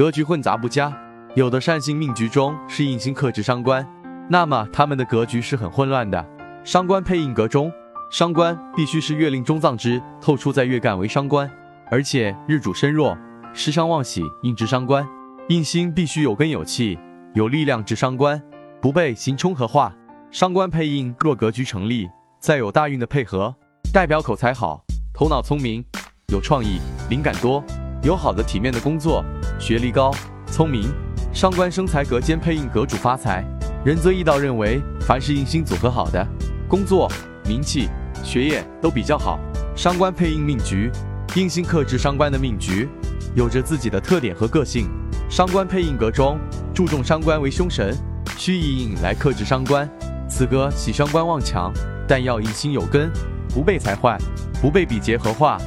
格局混杂不佳。有的善星命局中是印星克制伤官，那么他们的格局是很混乱的。伤官配印格中，伤官必须是月令中藏之透出在月干为伤官，而且日主身弱，失伤旺喜印之伤官。印星必须有根有气，有力量之伤官，不被刑冲合化。伤官配印若格局成立，再有大运的配合，代表口才好，头脑聪明，有创意，灵感多，有好的体面的工作，学历高，聪明。伤官生财格兼配印格主发财，仁泽易道认为，凡是印星组合好的，工作、名气、学业都比较好。伤官配印命局，印星克制伤官的命局，有着自己的特点和个性。伤官配印格中，注重伤官为凶神，需以印来克制伤官。此格喜伤官旺强，但要印星有根，不被财坏，不被比劫合化。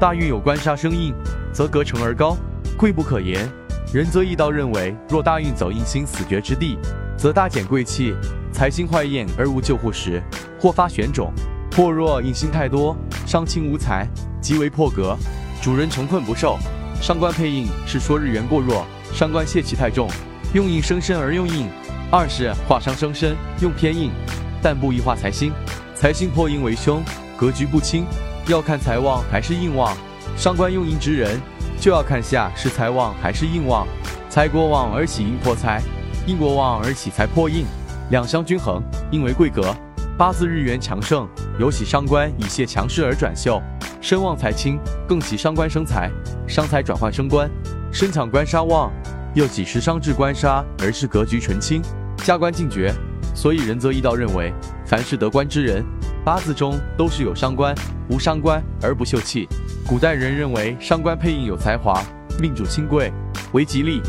大运有官杀生印，则格成而高，贵不可言。仁则易道认为，若大运走印星死绝之地，则大减贵气，财星坏印而无救护时，或发玄种；或若印星太多，伤亲无财，即为破格，主人穷困不受。伤官配印是说日元过弱，伤官泄气太重，用印生身而用印；二是化伤生身，用偏印，但不宜化财星，财星破印为凶，格局不清，要看财旺还是印旺。伤官用印之人。就要看下是财旺还是印旺，财国旺而喜印破财，印国旺而喜财破印，两相均衡，印为贵格。八字日元强盛，有喜伤官以泄强势而转秀，身旺财轻，更喜伤官生财，伤财转换升官，身抢官杀旺，又几时伤至官杀而是格局纯清，加官进爵。所以仁则一道认为，凡是得官之人，八字中都是有伤官，无伤官而不秀气。古代人认为伤官配印有才华，命主清贵，为吉利。